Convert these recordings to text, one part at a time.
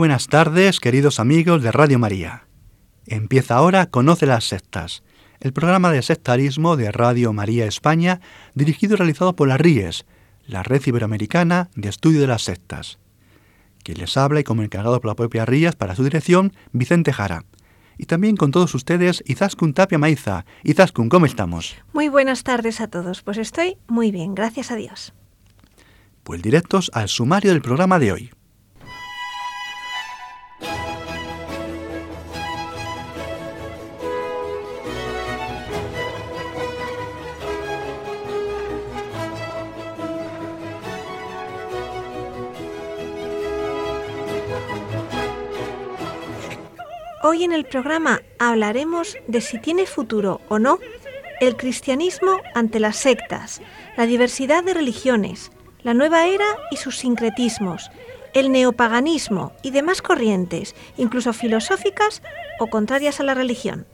Buenas tardes, queridos amigos de Radio María. Empieza ahora Conoce las sectas, el programa de sectarismo de Radio María España, dirigido y realizado por la RIES, la Red Iberoamericana de Estudio de las Sectas. Quien les habla y como encargado por la propia RIES para su dirección, Vicente Jara. Y también con todos ustedes, Izaskun Tapia Maiza. Izaskun, ¿cómo estamos? Muy buenas tardes a todos. Pues estoy muy bien, gracias a Dios. Pues directos al sumario del programa de hoy. Hoy en el programa hablaremos de si tiene futuro o no el cristianismo ante las sectas, la diversidad de religiones, la nueva era y sus sincretismos, el neopaganismo y demás corrientes, incluso filosóficas o contrarias a la religión.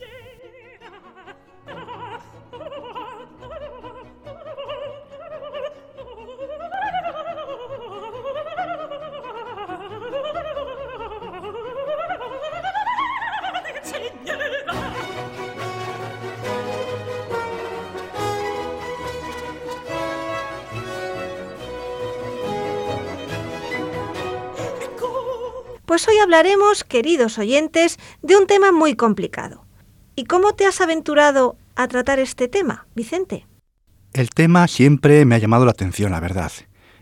Hablaremos, queridos oyentes, de un tema muy complicado. ¿Y cómo te has aventurado a tratar este tema, Vicente? El tema siempre me ha llamado la atención, la verdad.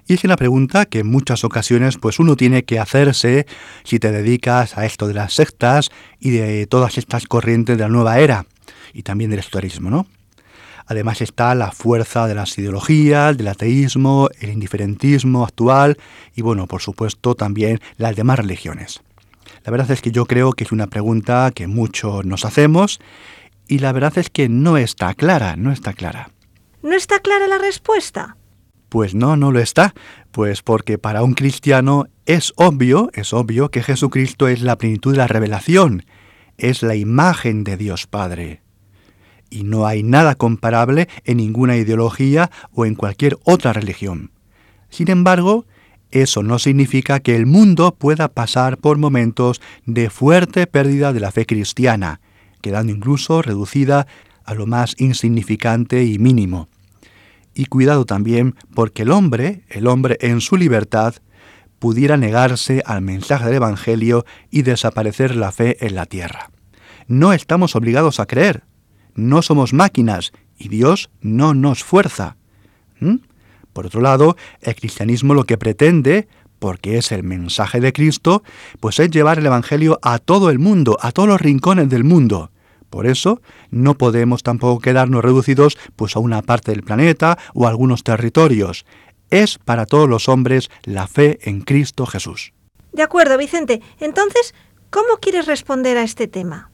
Y es una pregunta que en muchas ocasiones pues uno tiene que hacerse si te dedicas a esto de las sectas y de todas estas corrientes de la nueva era y también del esoterismo, ¿no? Además está la fuerza de las ideologías, del ateísmo, el indiferentismo actual y bueno, por supuesto también las demás religiones. La verdad es que yo creo que es una pregunta que muchos nos hacemos y la verdad es que no está clara, no está clara. ¿No está clara la respuesta? Pues no, no lo está, pues porque para un cristiano es obvio, es obvio que Jesucristo es la plenitud de la revelación, es la imagen de Dios Padre y no hay nada comparable en ninguna ideología o en cualquier otra religión. Sin embargo, eso no significa que el mundo pueda pasar por momentos de fuerte pérdida de la fe cristiana, quedando incluso reducida a lo más insignificante y mínimo. Y cuidado también porque el hombre, el hombre en su libertad, pudiera negarse al mensaje del Evangelio y desaparecer la fe en la tierra. No estamos obligados a creer, no somos máquinas y Dios no nos fuerza. ¿Mm? Por otro lado, el cristianismo lo que pretende, porque es el mensaje de Cristo, pues es llevar el Evangelio a todo el mundo, a todos los rincones del mundo. Por eso, no podemos tampoco quedarnos reducidos pues a una parte del planeta o a algunos territorios. Es para todos los hombres la fe en Cristo Jesús. De acuerdo, Vicente. Entonces, ¿cómo quieres responder a este tema?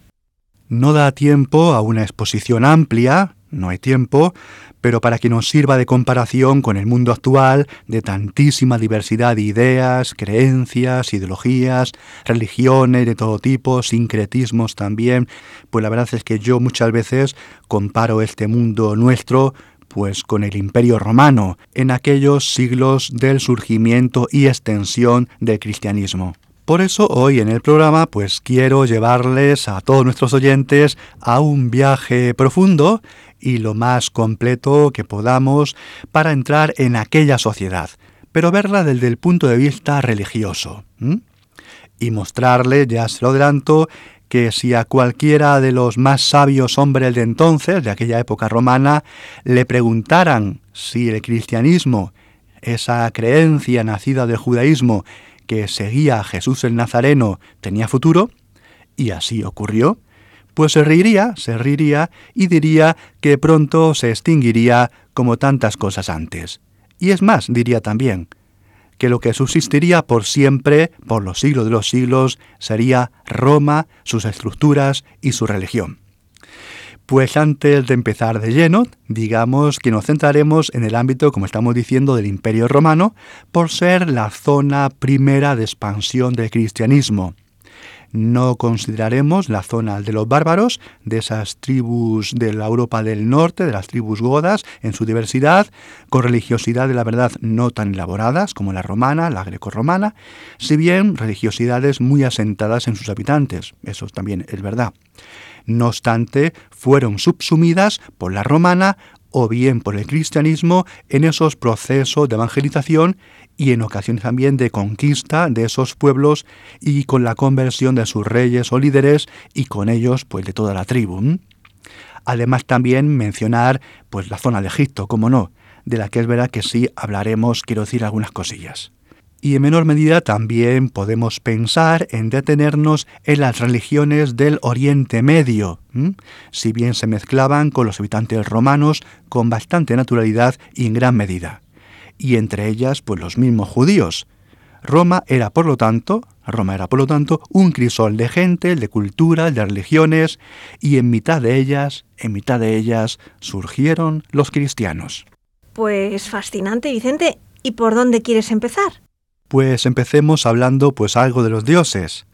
No da tiempo a una exposición amplia, no hay tiempo, pero para que nos sirva de comparación con el mundo actual de tantísima diversidad de ideas, creencias, ideologías, religiones de todo tipo, sincretismos también, pues la verdad es que yo muchas veces comparo este mundo nuestro pues con el Imperio Romano en aquellos siglos del surgimiento y extensión del cristianismo. Por eso hoy en el programa pues quiero llevarles a todos nuestros oyentes a un viaje profundo y lo más completo que podamos para entrar en aquella sociedad, pero verla desde el punto de vista religioso. Y mostrarle, ya se lo adelanto, que si a cualquiera de los más sabios hombres de entonces, de aquella época romana, le preguntaran si el cristianismo, esa creencia nacida del judaísmo, que seguía a Jesús el Nazareno tenía futuro, y así ocurrió, pues se reiría, se reiría y diría que pronto se extinguiría como tantas cosas antes. Y es más, diría también, que lo que subsistiría por siempre, por los siglos de los siglos, sería Roma, sus estructuras y su religión. Pues antes de empezar de lleno, digamos que nos centraremos en el ámbito, como estamos diciendo, del Imperio Romano, por ser la zona primera de expansión del cristianismo. No consideraremos la zona de los bárbaros, de esas tribus de la Europa del Norte, de las tribus godas, en su diversidad, con religiosidad de la verdad no tan elaboradas como la romana, la grecorromana, si bien religiosidades muy asentadas en sus habitantes. Eso también es verdad. No obstante, fueron subsumidas por la romana o bien por el cristianismo en esos procesos de evangelización y en ocasiones también de conquista de esos pueblos y con la conversión de sus reyes o líderes y con ellos pues de toda la tribu. Además también mencionar pues la zona de Egipto, como no, de la que es verdad que sí hablaremos, quiero decir algunas cosillas. Y en menor medida también podemos pensar en detenernos en las religiones del Oriente Medio, si bien se mezclaban con los habitantes romanos con bastante naturalidad y en gran medida. Y entre ellas, pues los mismos judíos. Roma era, por lo tanto, Roma era, por lo tanto, un crisol de gente, de cultura, de religiones, y en mitad de ellas, en mitad de ellas, surgieron los cristianos. Pues fascinante, Vicente. ¿Y por dónde quieres empezar? Pues empecemos hablando pues algo de los dioses.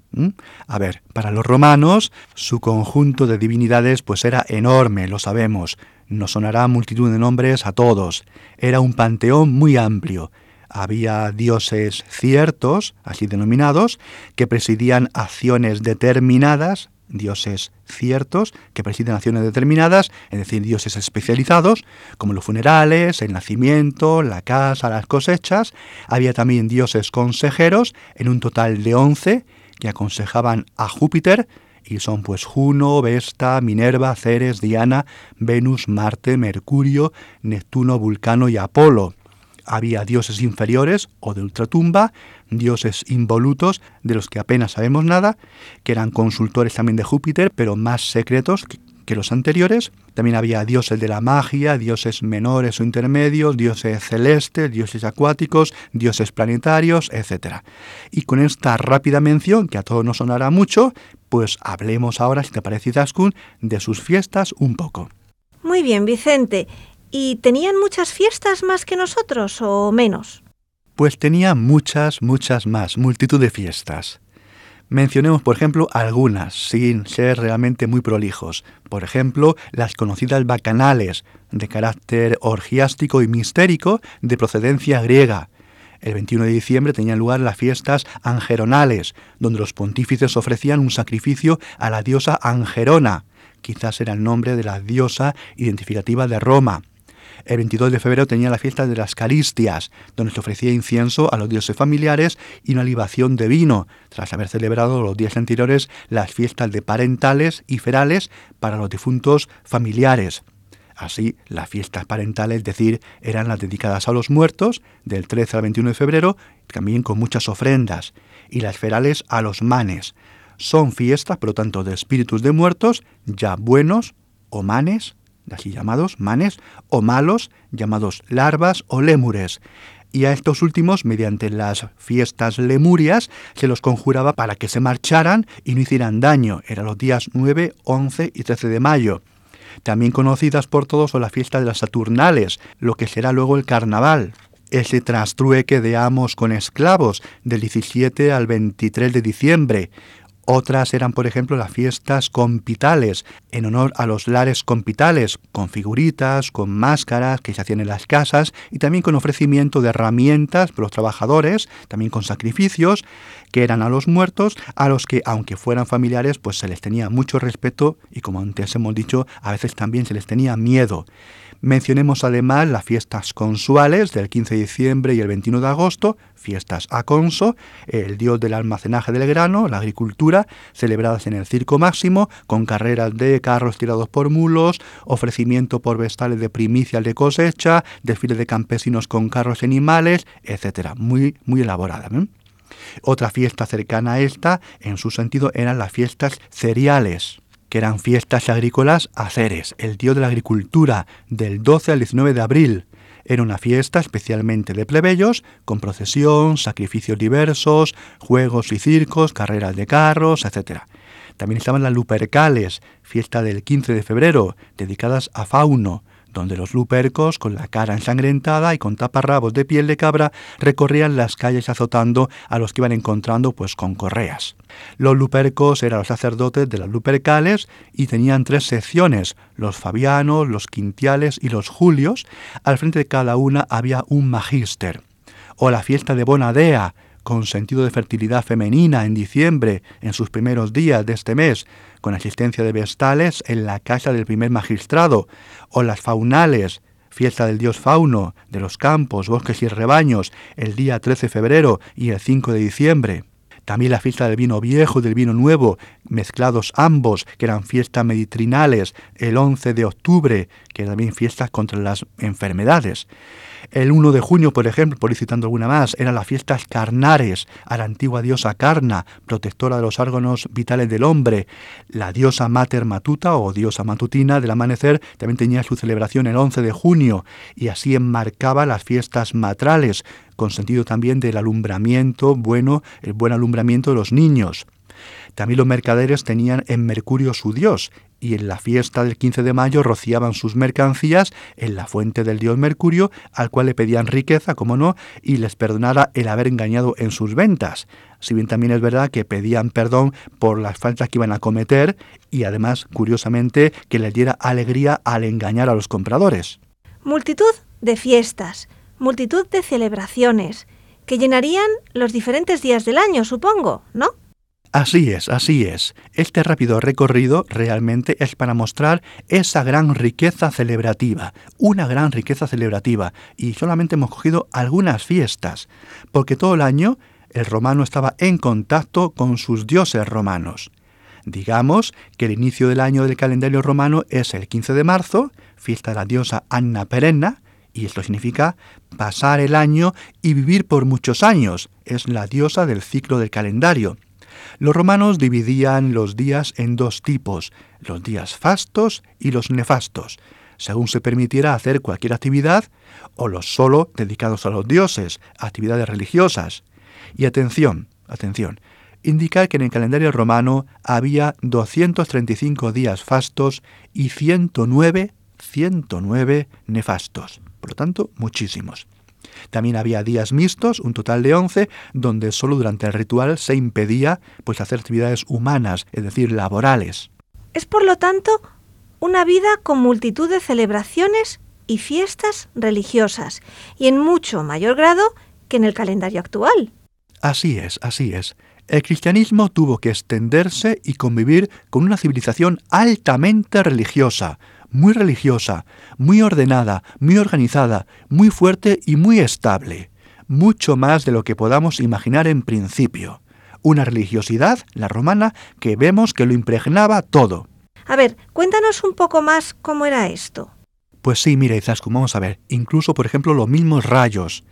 A ver, para los romanos su conjunto de divinidades pues era enorme, lo sabemos. Nos sonará multitud de nombres a todos. Era un panteón muy amplio. Había dioses ciertos, así denominados, que presidían acciones determinadas, dioses ciertos que presiden acciones determinadas, es decir, dioses especializados, como los funerales, el nacimiento, la casa, las cosechas. Había también dioses consejeros, en un total de 11, que aconsejaban a Júpiter, y son pues Juno, Vesta, Minerva, Ceres, Diana, Venus, Marte, Mercurio, Neptuno, Vulcano y Apolo había dioses inferiores o de ultratumba, dioses involutos de los que apenas sabemos nada, que eran consultores también de Júpiter, pero más secretos que los anteriores. También había dioses de la magia, dioses menores o intermedios, dioses celestes, dioses acuáticos, dioses planetarios, etc. Y con esta rápida mención, que a todos nos sonará mucho, pues hablemos ahora, si te parece, Izaskun, de sus fiestas un poco. Muy bien, Vicente. ¿Y tenían muchas fiestas más que nosotros o menos? Pues tenía muchas, muchas más, multitud de fiestas. Mencionemos, por ejemplo, algunas, sin ser realmente muy prolijos. Por ejemplo, las conocidas bacanales, de carácter orgiástico y mistérico, de procedencia griega. El 21 de diciembre tenían lugar las fiestas angeronales, donde los pontífices ofrecían un sacrificio a la diosa Angerona, quizás era el nombre de la diosa identificativa de Roma. El 22 de febrero tenía la fiesta de las Caristias, donde se ofrecía incienso a los dioses familiares y una libación de vino, tras haber celebrado los días anteriores las fiestas de parentales y ferales para los difuntos familiares. Así, las fiestas parentales, es decir, eran las dedicadas a los muertos, del 13 al 21 de febrero, también con muchas ofrendas, y las ferales a los manes. Son fiestas, por lo tanto, de espíritus de muertos, ya buenos o manes, así llamados manes, o malos, llamados larvas o lémures. Y a estos últimos, mediante las fiestas lemurias, se los conjuraba para que se marcharan y no hicieran daño. Eran los días 9, 11 y 13 de mayo. También conocidas por todos son las fiestas de las Saturnales, lo que será luego el carnaval, ese trastrueque de amos con esclavos del 17 al 23 de diciembre, otras eran, por ejemplo, las fiestas compitales, en honor a los lares compitales, con figuritas, con máscaras que se hacían en las casas y también con ofrecimiento de herramientas para los trabajadores, también con sacrificios, que eran a los muertos, a los que, aunque fueran familiares, pues se les tenía mucho respeto y, como antes hemos dicho, a veces también se les tenía miedo. Mencionemos además las fiestas consuales del 15 de diciembre y el 21 de agosto, fiestas a Conso, el dios del almacenaje del grano, la agricultura, celebradas en el Circo Máximo, con carreras de carros tirados por mulos, ofrecimiento por vestales de primicias de cosecha, desfiles de campesinos con carros animales, etc. Muy, muy elaborada. ¿eh? Otra fiesta cercana a esta, en su sentido, eran las fiestas cereales eran fiestas agrícolas a Ceres, el dios de la agricultura, del 12 al 19 de abril. Era una fiesta especialmente de plebeyos, con procesión, sacrificios diversos, juegos y circos, carreras de carros, etc. También estaban las Lupercales, fiesta del 15 de febrero, dedicadas a Fauno, donde los lupercos, con la cara ensangrentada y con taparrabos de piel de cabra, recorrían las calles azotando a los que iban encontrando pues con correas. Los lupercos eran los sacerdotes de las lupercales y tenían tres secciones, los fabianos, los quintiales y los julios. Al frente de cada una había un magíster. O la fiesta de Bonadea, con sentido de fertilidad femenina en diciembre, en sus primeros días de este mes, con asistencia de vestales en la casa del primer magistrado, o las faunales, fiesta del dios fauno, de los campos, bosques y rebaños, el día 13 de febrero y el 5 de diciembre. También la fiesta del vino viejo y del vino nuevo, mezclados ambos, que eran fiestas meditrinales, el 11 de octubre, que eran también fiestas contra las enfermedades. El 1 de junio, por ejemplo, por ir citando alguna más, eran las fiestas carnares a la antigua diosa Carna, protectora de los órganos vitales del hombre. La diosa Mater Matuta o diosa matutina del amanecer también tenía su celebración el 11 de junio y así enmarcaba las fiestas matrales, con sentido también del alumbramiento bueno, el buen alumbramiento de los niños. También los mercaderes tenían en Mercurio su dios, y en la fiesta del 15 de mayo rociaban sus mercancías en la fuente del dios Mercurio, al cual le pedían riqueza, como no, y les perdonara el haber engañado en sus ventas. Si bien también es verdad que pedían perdón por las faltas que iban a cometer y además, curiosamente, que les diera alegría al engañar a los compradores. Multitud de fiestas, multitud de celebraciones, que llenarían los diferentes días del año, supongo, ¿no? Así es, así es. Este rápido recorrido realmente es para mostrar esa gran riqueza celebrativa, una gran riqueza celebrativa, y solamente hemos cogido algunas fiestas, porque todo el año el romano estaba en contacto con sus dioses romanos. Digamos que el inicio del año del calendario romano es el 15 de marzo, fiesta de la diosa Anna Perenna, y esto significa pasar el año y vivir por muchos años. Es la diosa del ciclo del calendario. Los romanos dividían los días en dos tipos, los días fastos y los nefastos, según se permitiera hacer cualquier actividad, o los solo dedicados a los dioses, actividades religiosas. Y atención, atención, indica que en el calendario romano había 235 días fastos y 109, 109 nefastos. Por lo tanto, muchísimos. También había días mixtos, un total de 11, donde solo durante el ritual se impedía pues, hacer actividades humanas, es decir, laborales. Es por lo tanto una vida con multitud de celebraciones y fiestas religiosas, y en mucho mayor grado que en el calendario actual. Así es, así es. El cristianismo tuvo que extenderse y convivir con una civilización altamente religiosa, muy religiosa, muy ordenada, muy organizada, muy fuerte y muy estable, mucho más de lo que podamos imaginar en principio. Una religiosidad, la romana, que vemos que lo impregnaba todo. A ver, cuéntanos un poco más cómo era esto. Pues sí, mira, Izaskun, vamos a ver, incluso por ejemplo los mismos rayos.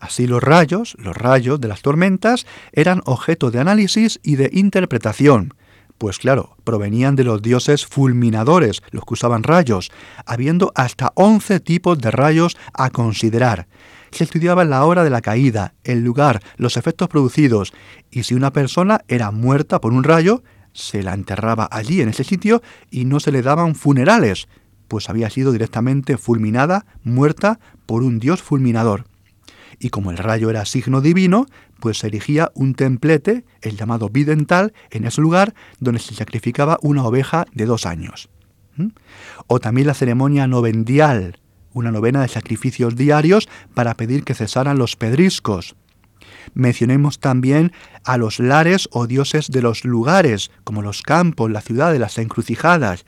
Así los rayos, los rayos de las tormentas, eran objeto de análisis y de interpretación. Pues claro, provenían de los dioses fulminadores, los que usaban rayos, habiendo hasta 11 tipos de rayos a considerar. Se estudiaba la hora de la caída, el lugar, los efectos producidos, y si una persona era muerta por un rayo, se la enterraba allí en ese sitio y no se le daban funerales, pues había sido directamente fulminada, muerta por un dios fulminador y como el rayo era signo divino, pues se erigía un templete, el llamado bidental, en ese lugar donde se sacrificaba una oveja de dos años. O también la ceremonia novendial, una novena de sacrificios diarios para pedir que cesaran los pedriscos. Mencionemos también a los lares o dioses de los lugares, como los campos, las ciudades, las encrucijadas,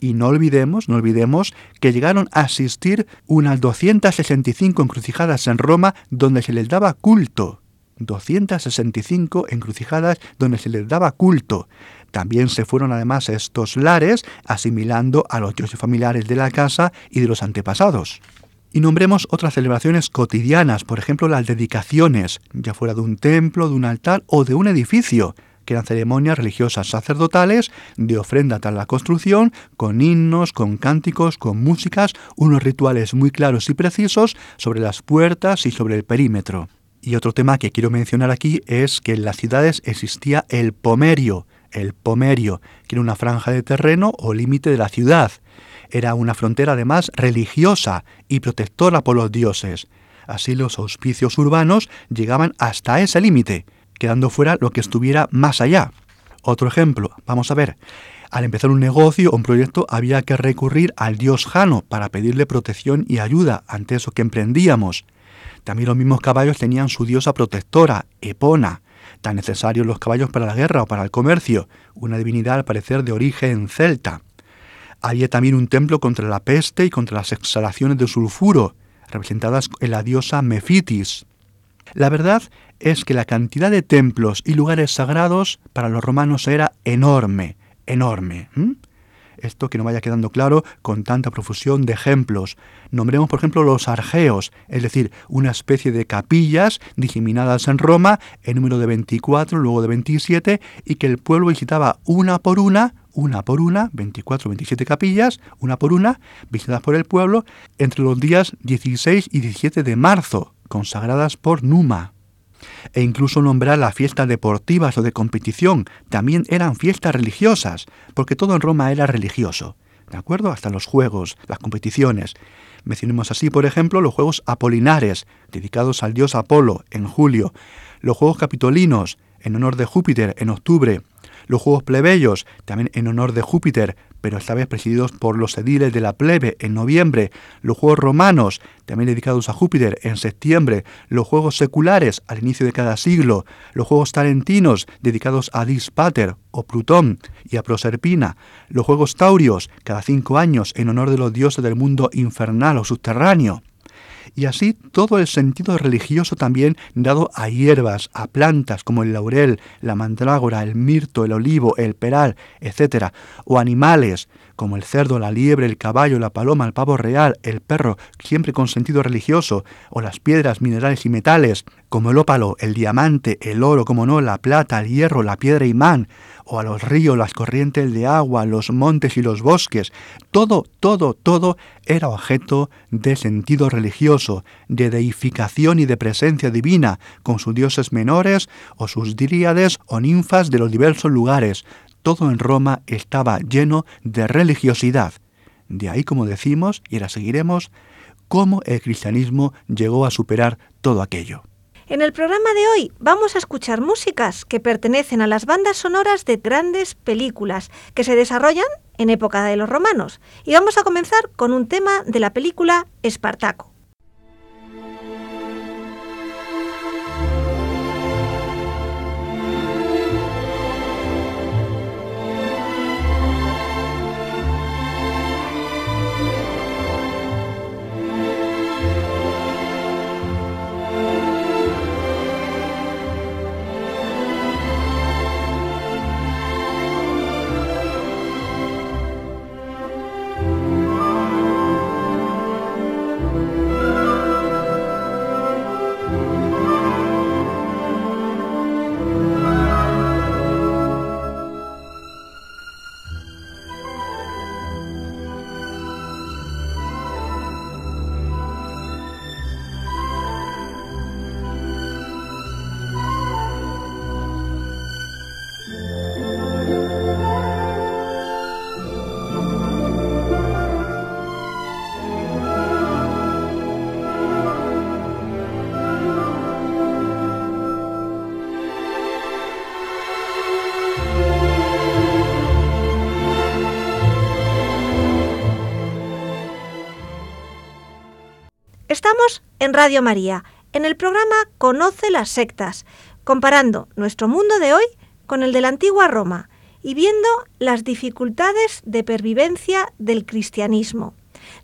y no olvidemos, no olvidemos que llegaron a asistir unas 265 encrucijadas en Roma donde se les daba culto. 265 encrucijadas donde se les daba culto. También se fueron además estos lares asimilando a los dioses familiares de la casa y de los antepasados. Y nombremos otras celebraciones cotidianas, por ejemplo las dedicaciones, ya fuera de un templo, de un altar o de un edificio que eran ceremonias religiosas sacerdotales de ofrenda tras la construcción, con himnos, con cánticos, con músicas, unos rituales muy claros y precisos sobre las puertas y sobre el perímetro. Y otro tema que quiero mencionar aquí es que en las ciudades existía el pomerio, el pomerio, que era una franja de terreno o límite de la ciudad. Era una frontera además religiosa y protectora por los dioses. Así los auspicios urbanos llegaban hasta ese límite, quedando fuera lo que estuviera más allá. Otro ejemplo, vamos a ver. Al empezar un negocio o un proyecto había que recurrir al dios Jano para pedirle protección y ayuda ante eso que emprendíamos. También los mismos caballos tenían su diosa protectora, Epona, tan necesarios los caballos para la guerra o para el comercio, una divinidad al parecer de origen celta. Había también un templo contra la peste y contra las exhalaciones de sulfuro, representadas en la diosa Mefitis. La verdad es que la cantidad de templos y lugares sagrados para los romanos era enorme, enorme. Esto que no vaya quedando claro con tanta profusión de ejemplos. Nombremos, por ejemplo, los argeos, es decir, una especie de capillas diseminadas en Roma en número de 24, luego de 27, y que el pueblo visitaba una por una una por una, 24 o 27 capillas, una por una, visitadas por el pueblo, entre los días 16 y 17 de marzo, consagradas por Numa. E incluso nombrar las fiestas deportivas o de competición, también eran fiestas religiosas, porque todo en Roma era religioso. ¿De acuerdo? Hasta los juegos, las competiciones. Mencionemos así, por ejemplo, los Juegos Apolinares, dedicados al dios Apolo, en julio, los Juegos Capitolinos, en honor de Júpiter, en octubre, los Juegos Plebeyos, también en honor de Júpiter, pero esta vez presididos por los ediles de la plebe en noviembre, los Juegos Romanos, también dedicados a Júpiter en septiembre, los Juegos Seculares al inicio de cada siglo, los Juegos Tarentinos dedicados a Dispater o Plutón y a Proserpina, los Juegos Taurios cada cinco años en honor de los dioses del mundo infernal o subterráneo y así todo el sentido religioso también dado a hierbas, a plantas como el laurel, la mandrágora, el mirto, el olivo, el peral, etc., o animales como el cerdo, la liebre, el caballo, la paloma, el pavo real, el perro, siempre con sentido religioso, o las piedras, minerales y metales, como el ópalo, el diamante, el oro, como no, la plata, el hierro, la piedra imán, o a los ríos, las corrientes de agua, los montes y los bosques. Todo, todo, todo era objeto de sentido religioso, de deificación y de presencia divina, con sus dioses menores o sus dríades o ninfas de los diversos lugares. Todo en Roma estaba lleno de religiosidad. De ahí, como decimos, y ahora seguiremos, cómo el cristianismo llegó a superar todo aquello. En el programa de hoy vamos a escuchar músicas que pertenecen a las bandas sonoras de grandes películas que se desarrollan en época de los romanos. Y vamos a comenzar con un tema de la película Espartaco. En Radio María, en el programa Conoce las sectas, comparando nuestro mundo de hoy con el de la antigua Roma y viendo las dificultades de pervivencia del cristianismo.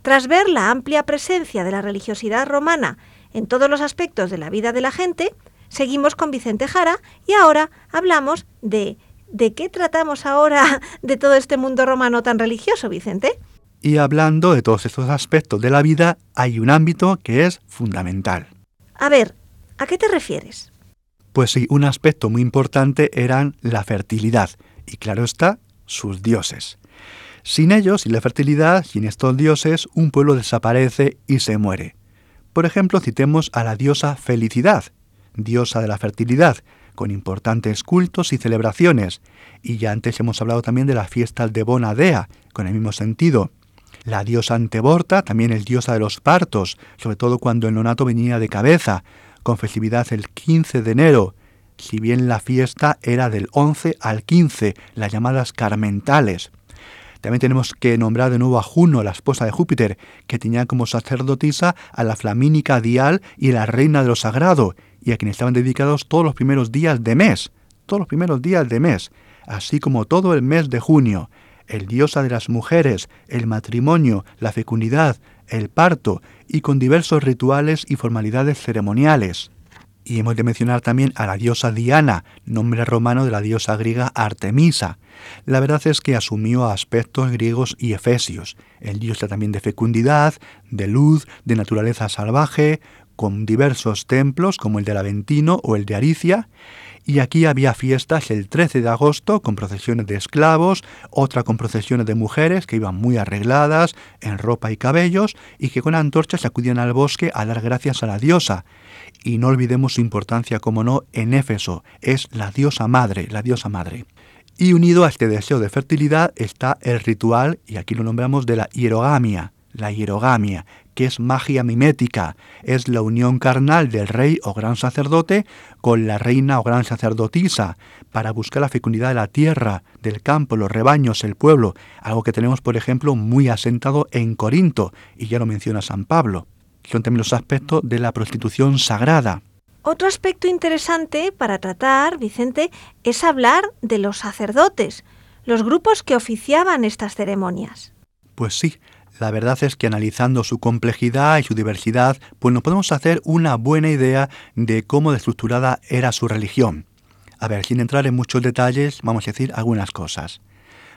Tras ver la amplia presencia de la religiosidad romana en todos los aspectos de la vida de la gente, seguimos con Vicente Jara y ahora hablamos de ¿de qué tratamos ahora de todo este mundo romano tan religioso, Vicente? Y hablando de todos estos aspectos de la vida, hay un ámbito que es fundamental. A ver, ¿a qué te refieres? Pues sí, un aspecto muy importante eran la fertilidad y claro está, sus dioses. Sin ellos, sin la fertilidad, sin estos dioses, un pueblo desaparece y se muere. Por ejemplo, citemos a la diosa Felicidad, diosa de la fertilidad, con importantes cultos y celebraciones. Y ya antes hemos hablado también de las fiestas de Bonadea, con el mismo sentido. La diosa Anteborta también es diosa de los partos, sobre todo cuando el nonato venía de cabeza, con festividad el 15 de enero, si bien la fiesta era del 11 al 15, las llamadas carmentales. También tenemos que nombrar de nuevo a Juno, la esposa de Júpiter, que tenía como sacerdotisa a la flamínica Dial y la reina de lo sagrado, y a quien estaban dedicados todos los primeros días de mes, todos los primeros días de mes, así como todo el mes de junio, el diosa de las mujeres, el matrimonio, la fecundidad, el parto, y con diversos rituales y formalidades ceremoniales. Y hemos de mencionar también a la diosa Diana, nombre romano de la diosa griega Artemisa. La verdad es que asumió aspectos griegos y efesios. El dios también de fecundidad, de luz, de naturaleza salvaje, con diversos templos como el del Aventino o el de Aricia, y aquí había fiestas el 13 de agosto con procesiones de esclavos, otra con procesiones de mujeres que iban muy arregladas en ropa y cabellos y que con antorchas acudían al bosque a dar gracias a la diosa. Y no olvidemos su importancia, como no, en Éfeso, es la diosa madre, la diosa madre. Y unido a este deseo de fertilidad está el ritual, y aquí lo nombramos de la hierogamia, la hierogamia, que es magia mimética, es la unión carnal del rey o gran sacerdote con la reina o gran sacerdotisa, para buscar la fecundidad de la tierra, del campo, los rebaños, el pueblo, algo que tenemos, por ejemplo, muy asentado en Corinto, y ya lo menciona San Pablo. Son también los aspectos de la prostitución sagrada. Otro aspecto interesante para tratar, Vicente, es hablar de los sacerdotes, los grupos que oficiaban estas ceremonias. Pues sí, la verdad es que analizando su complejidad y su diversidad, pues nos podemos hacer una buena idea de cómo estructurada era su religión. A ver, sin entrar en muchos detalles, vamos a decir algunas cosas.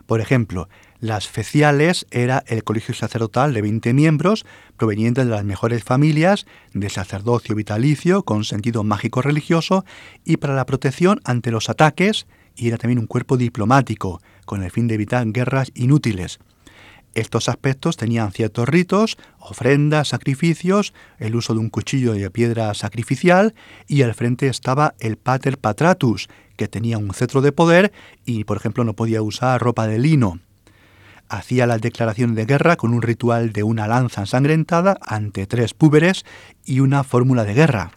Por ejemplo, las feciales era el colegio sacerdotal de 20 miembros provenientes de las mejores familias de sacerdocio vitalicio con sentido mágico religioso y para la protección ante los ataques y era también un cuerpo diplomático con el fin de evitar guerras inútiles. Estos aspectos tenían ciertos ritos, ofrendas, sacrificios, el uso de un cuchillo de piedra sacrificial y al frente estaba el pater patratus, que tenía un cetro de poder y, por ejemplo, no podía usar ropa de lino. Hacía las declaraciones de guerra con un ritual de una lanza ensangrentada ante tres púberes y una fórmula de guerra.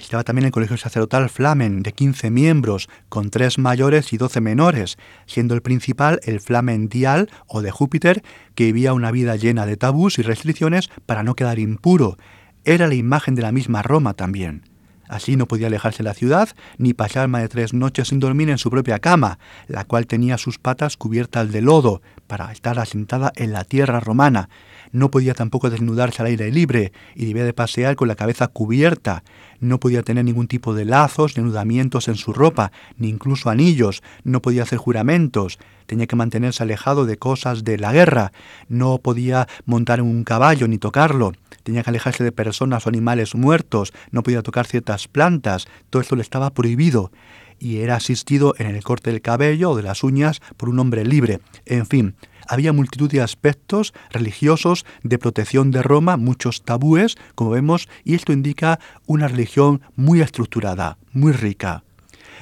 Estaba también el colegio sacerdotal Flamen, de 15 miembros, con tres mayores y 12 menores, siendo el principal el Flamen Dial o de Júpiter, que vivía una vida llena de tabús y restricciones para no quedar impuro. Era la imagen de la misma Roma también. Así no podía alejarse de la ciudad ni pasar más de tres noches sin dormir en su propia cama, la cual tenía sus patas cubiertas de lodo, para estar asentada en la tierra romana. No podía tampoco desnudarse al aire libre y debía de pasear con la cabeza cubierta. No podía tener ningún tipo de lazos ni anudamientos en su ropa, ni incluso anillos. No podía hacer juramentos. Tenía que mantenerse alejado de cosas de la guerra. No podía montar un caballo ni tocarlo. Tenía que alejarse de personas o animales muertos. No podía tocar ciertas plantas. Todo esto le estaba prohibido y era asistido en el corte del cabello o de las uñas por un hombre libre. En fin, había multitud de aspectos religiosos de protección de Roma, muchos tabúes, como vemos, y esto indica una religión muy estructurada, muy rica.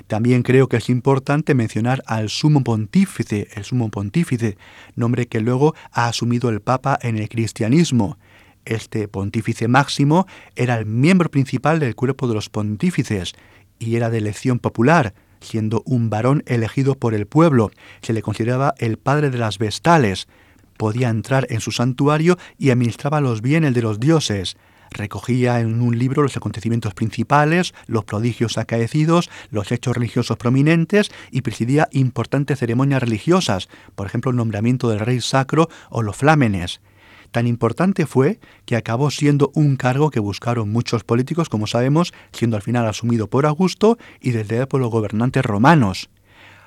También creo que es importante mencionar al sumo pontífice, el sumo pontífice, nombre que luego ha asumido el Papa en el cristianismo. Este pontífice máximo era el miembro principal del cuerpo de los pontífices y era de elección popular, siendo un varón elegido por el pueblo. Se le consideraba el padre de las vestales. Podía entrar en su santuario y administraba los bienes de los dioses. Recogía en un libro los acontecimientos principales, los prodigios acaecidos, los hechos religiosos prominentes y presidía importantes ceremonias religiosas, por ejemplo el nombramiento del rey sacro o los flámenes. Tan importante fue que acabó siendo un cargo que buscaron muchos políticos, como sabemos, siendo al final asumido por Augusto y desde por los gobernantes romanos.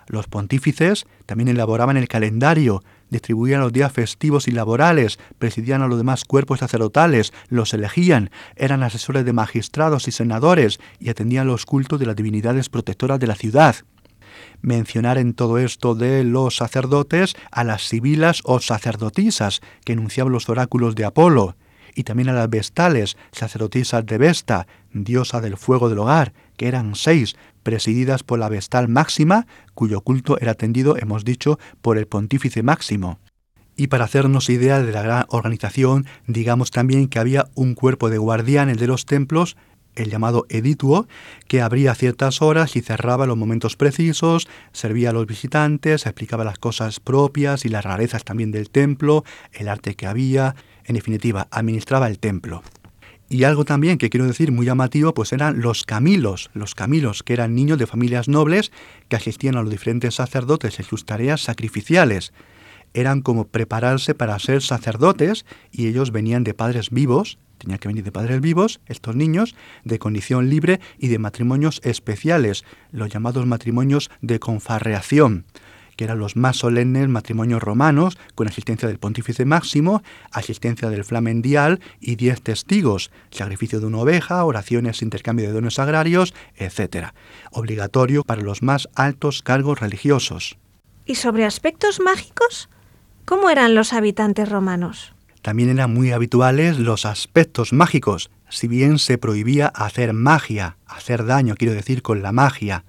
Los pontífices también elaboraban el calendario, distribuían los días festivos y laborales, presidían a los demás cuerpos sacerdotales, los elegían, eran asesores de magistrados y senadores y atendían los cultos de las divinidades protectoras de la ciudad mencionar en todo esto de los sacerdotes a las sibilas o sacerdotisas que enunciaban los oráculos de Apolo, y también a las vestales, sacerdotisas de Vesta, diosa del fuego del hogar, que eran seis, presididas por la vestal máxima, cuyo culto era atendido, hemos dicho, por el pontífice máximo. Y para hacernos idea de la gran organización, digamos también que había un cuerpo de guardianes de los templos el llamado edituo, que abría ciertas horas y cerraba los momentos precisos, servía a los visitantes, explicaba las cosas propias y las rarezas también del templo, el arte que había, en definitiva, administraba el templo. Y algo también que quiero decir muy llamativo, pues eran los camilos, los camilos, que eran niños de familias nobles que asistían a los diferentes sacerdotes en sus tareas sacrificiales. Eran como prepararse para ser sacerdotes y ellos venían de padres vivos, Tenía que venir de padres vivos, estos niños, de condición libre y de matrimonios especiales, los llamados matrimonios de confarreación, que eran los más solemnes matrimonios romanos, con asistencia del pontífice máximo, asistencia del flamendial y diez testigos, sacrificio de una oveja, oraciones, intercambio de dones agrarios, etc. Obligatorio para los más altos cargos religiosos. ¿Y sobre aspectos mágicos? ¿Cómo eran los habitantes romanos? También eran muy habituales los aspectos mágicos, si bien se prohibía hacer magia, hacer daño, quiero decir, con la magia.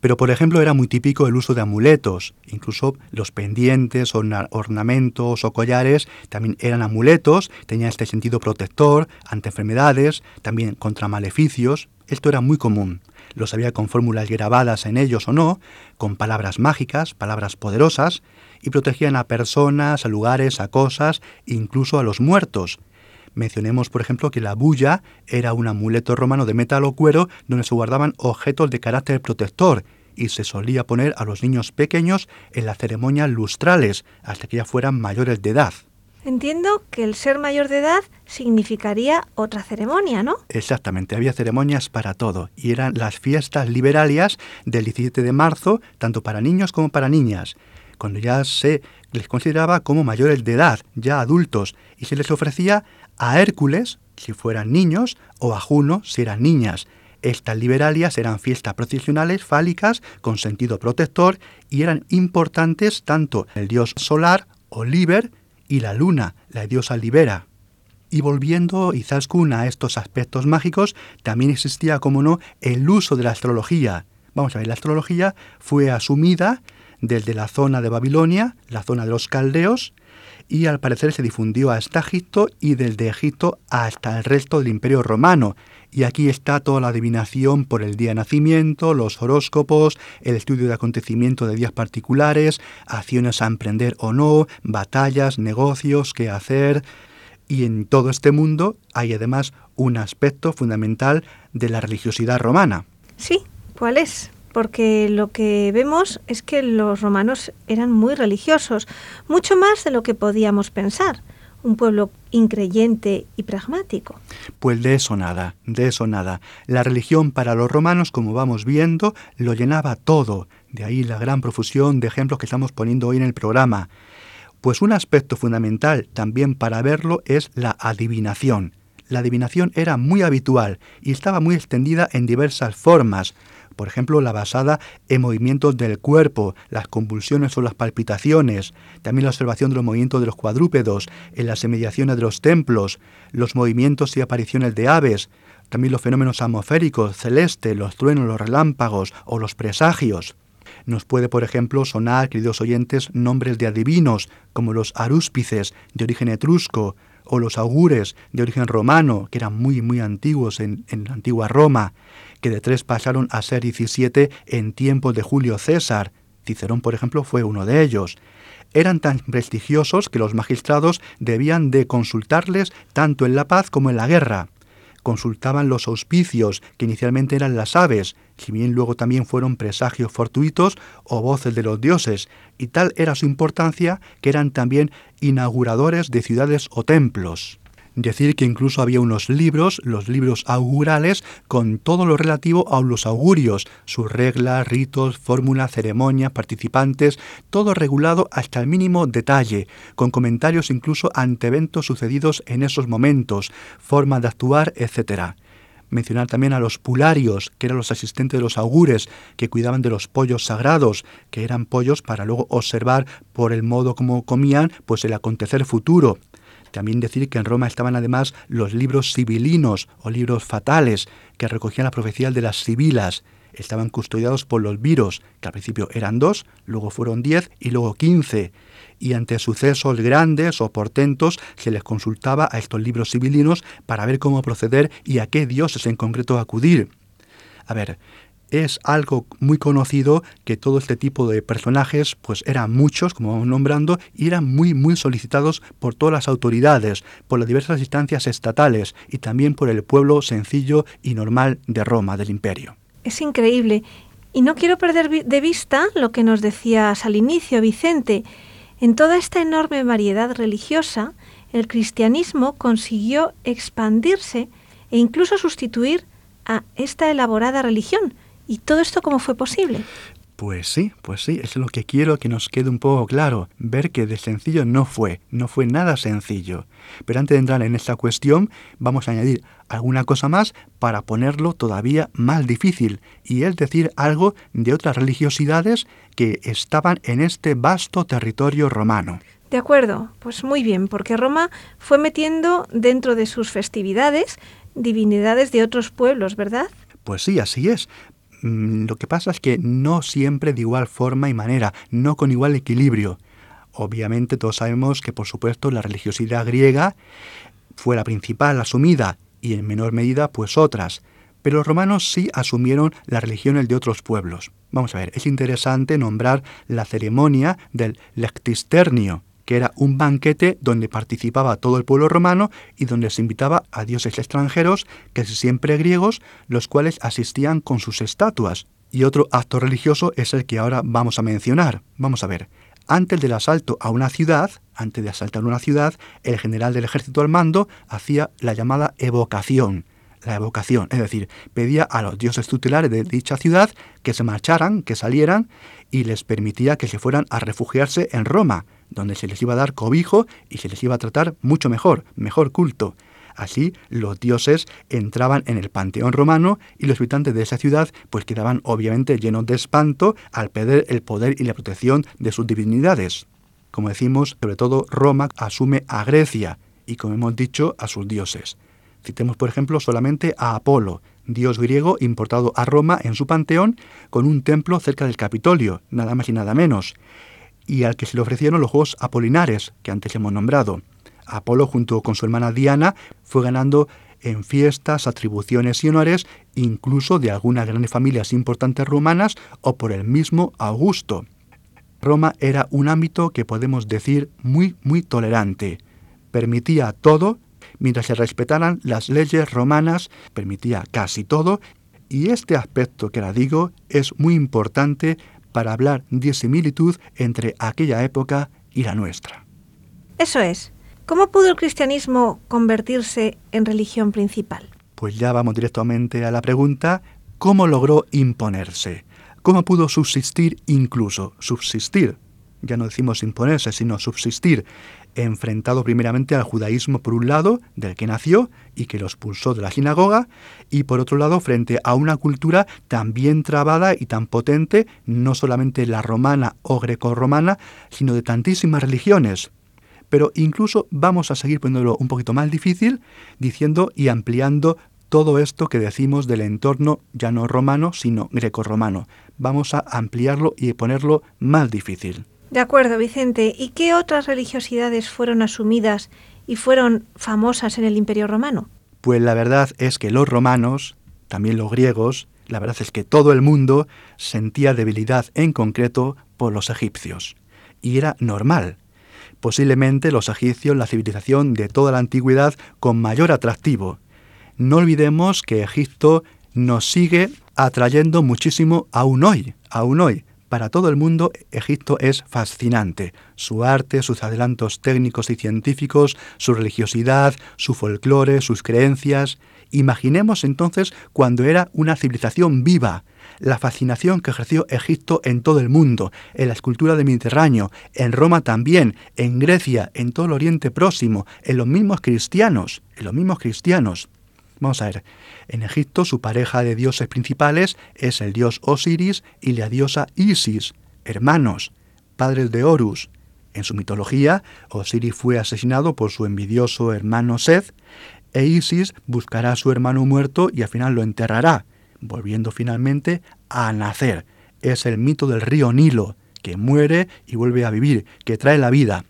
Pero, por ejemplo, era muy típico el uso de amuletos, incluso los pendientes, ornamentos o collares también eran amuletos, tenían este sentido protector ante enfermedades, también contra maleficios. Esto era muy común. Los había con fórmulas grabadas en ellos o no, con palabras mágicas, palabras poderosas, y protegían a personas, a lugares, a cosas, incluso a los muertos. Mencionemos, por ejemplo, que la bulla era un amuleto romano de metal o cuero donde se guardaban objetos de carácter protector y se solía poner a los niños pequeños en las ceremonias lustrales hasta que ya fueran mayores de edad. Entiendo que el ser mayor de edad significaría otra ceremonia, ¿no? Exactamente, había ceremonias para todo y eran las fiestas liberalias del 17 de marzo, tanto para niños como para niñas cuando ya se les consideraba como mayores de edad, ya adultos, y se les ofrecía a Hércules, si fueran niños, o a Juno, si eran niñas. Estas liberalias eran fiestas procesionales fálicas con sentido protector y eran importantes tanto el dios solar, o Liber, y la luna, la diosa Libera. Y volviendo Izaskun a estos aspectos mágicos, también existía, como no, el uso de la astrología. Vamos a ver, la astrología fue asumida desde la zona de Babilonia, la zona de los caldeos, y al parecer se difundió hasta Egipto y desde Egipto hasta el resto del imperio romano. Y aquí está toda la adivinación por el día de nacimiento, los horóscopos, el estudio de acontecimientos de días particulares, acciones a emprender o no, batallas, negocios, qué hacer. Y en todo este mundo hay además un aspecto fundamental de la religiosidad romana. Sí, ¿cuál es? Porque lo que vemos es que los romanos eran muy religiosos, mucho más de lo que podíamos pensar. Un pueblo increyente y pragmático. Pues de eso nada, de eso nada. La religión para los romanos, como vamos viendo, lo llenaba todo. De ahí la gran profusión de ejemplos que estamos poniendo hoy en el programa. Pues un aspecto fundamental también para verlo es la adivinación. La adivinación era muy habitual y estaba muy extendida en diversas formas por ejemplo, la basada en movimientos del cuerpo, las convulsiones o las palpitaciones, también la observación de los movimientos de los cuadrúpedos, en las inmediaciones de los templos, los movimientos y apariciones de aves, también los fenómenos atmosféricos, celestes, los truenos, los relámpagos o los presagios. Nos puede, por ejemplo, sonar, queridos oyentes, nombres de adivinos, como los arúspices, de origen etrusco, o los augures, de origen romano, que eran muy, muy antiguos en, en la antigua Roma, que de tres pasaron a ser diecisiete en tiempos de Julio César. Cicerón, por ejemplo, fue uno de ellos. Eran tan prestigiosos que los magistrados debían de consultarles tanto en la paz como en la guerra. Consultaban los auspicios, que inicialmente eran las aves, si bien luego también fueron presagios fortuitos o voces de los dioses, y tal era su importancia que eran también inauguradores de ciudades o templos. Decir que incluso había unos libros, los libros augurales, con todo lo relativo a los augurios, sus reglas, ritos, fórmulas, ceremonias, participantes, todo regulado hasta el mínimo detalle, con comentarios incluso ante eventos sucedidos en esos momentos, forma de actuar, etc mencionar también a los pularios, que eran los asistentes de los augures, que cuidaban de los pollos sagrados, que eran pollos para luego observar por el modo como comían, pues el acontecer futuro. También decir que en Roma estaban además los libros sibilinos o libros fatales, que recogían la profecía de las sibilas. Estaban custodiados por los viros, que al principio eran dos, luego fueron diez y luego quince. Y ante sucesos grandes o portentos se les consultaba a estos libros sibilinos para ver cómo proceder y a qué dioses en concreto acudir. A ver, es algo muy conocido que todo este tipo de personajes, pues eran muchos, como vamos nombrando, y eran muy, muy solicitados por todas las autoridades, por las diversas instancias estatales y también por el pueblo sencillo y normal de Roma, del imperio. Es increíble. Y no quiero perder de vista lo que nos decías al inicio, Vicente. En toda esta enorme variedad religiosa, el cristianismo consiguió expandirse e incluso sustituir a esta elaborada religión, ¿Y todo esto cómo fue posible? Pues sí, pues sí, es lo que quiero que nos quede un poco claro, ver que de sencillo no fue, no fue nada sencillo. Pero antes de entrar en esta cuestión, vamos a añadir alguna cosa más para ponerlo todavía más difícil, y es decir, algo de otras religiosidades que estaban en este vasto territorio romano. De acuerdo, pues muy bien, porque Roma fue metiendo dentro de sus festividades divinidades de otros pueblos, ¿verdad? Pues sí, así es, lo que pasa es que no siempre de igual forma y manera, no con igual equilibrio. Obviamente todos sabemos que por supuesto la religiosidad griega fue la principal asumida y en menor medida pues otras, pero los romanos sí asumieron las religiones de otros pueblos. Vamos a ver, es interesante nombrar la ceremonia del lectisternio, que era un banquete donde participaba todo el pueblo romano y donde se invitaba a dioses extranjeros, que siempre griegos, los cuales asistían con sus estatuas. Y otro acto religioso es el que ahora vamos a mencionar. Vamos a ver. Antes del asalto a una ciudad, antes de asaltar una ciudad, el general del ejército al mando hacía la llamada evocación. La evocación, es decir, pedía a los dioses tutelares de dicha ciudad que se marcharan, que salieran, y les permitía que se fueran a refugiarse en Roma, donde se les iba a dar cobijo y se les iba a tratar mucho mejor, mejor culto. Así los dioses entraban en el panteón romano y los habitantes de esa ciudad pues quedaban obviamente llenos de espanto al perder el poder y la protección de sus divinidades. Como decimos, sobre todo Roma asume a Grecia y como hemos dicho a sus dioses. Citemos por ejemplo solamente a Apolo, dios griego importado a Roma en su panteón con un templo cerca del Capitolio, nada más y nada menos y al que se le ofrecieron los Juegos Apolinares, que antes hemos nombrado. Apolo, junto con su hermana Diana, fue ganando en fiestas, atribuciones y honores, incluso de algunas grandes familias importantes romanas o por el mismo Augusto. Roma era un ámbito que podemos decir muy, muy tolerante. Permitía todo mientras se respetaran las leyes romanas, permitía casi todo, y este aspecto que ahora digo es muy importante para hablar de similitud entre aquella época y la nuestra. Eso es. ¿Cómo pudo el cristianismo convertirse en religión principal? Pues ya vamos directamente a la pregunta, ¿cómo logró imponerse? ¿Cómo pudo subsistir incluso? Subsistir. Ya no decimos imponerse, sino subsistir enfrentado primeramente al judaísmo por un lado, del que nació y que lo expulsó de la sinagoga, y por otro lado frente a una cultura tan bien trabada y tan potente, no solamente la romana o grecorromana, sino de tantísimas religiones. Pero incluso vamos a seguir poniéndolo un poquito más difícil, diciendo y ampliando todo esto que decimos del entorno ya no romano, sino grecorromano. Vamos a ampliarlo y ponerlo más difícil. De acuerdo, Vicente. ¿Y qué otras religiosidades fueron asumidas y fueron famosas en el Imperio Romano? Pues la verdad es que los romanos, también los griegos, la verdad es que todo el mundo sentía debilidad en concreto por los egipcios. Y era normal. Posiblemente los egipcios, la civilización de toda la antigüedad con mayor atractivo. No olvidemos que Egipto nos sigue atrayendo muchísimo aún hoy, aún hoy Para todo el mundo, Egipto es fascinante. Su arte, sus adelantos técnicos y científicos, su religiosidad, su folclore, sus creencias. Imaginemos entonces cuando era una civilización viva, la fascinación que ejerció Egipto en todo el mundo, en la escultura del Mediterráneo, en Roma también, en Grecia, en todo el Oriente Próximo, en los mismos cristianos, en los mismos cristianos. Vamos a ver, en Egipto su pareja de dioses principales es el dios Osiris y la diosa Isis, hermanos, padres de Horus. En su mitología, Osiris fue asesinado por su envidioso hermano Seth, e Isis buscará a su hermano muerto y al final lo enterrará, volviendo finalmente a nacer. Es el mito del río Nilo, que muere y vuelve a vivir, que trae la vida.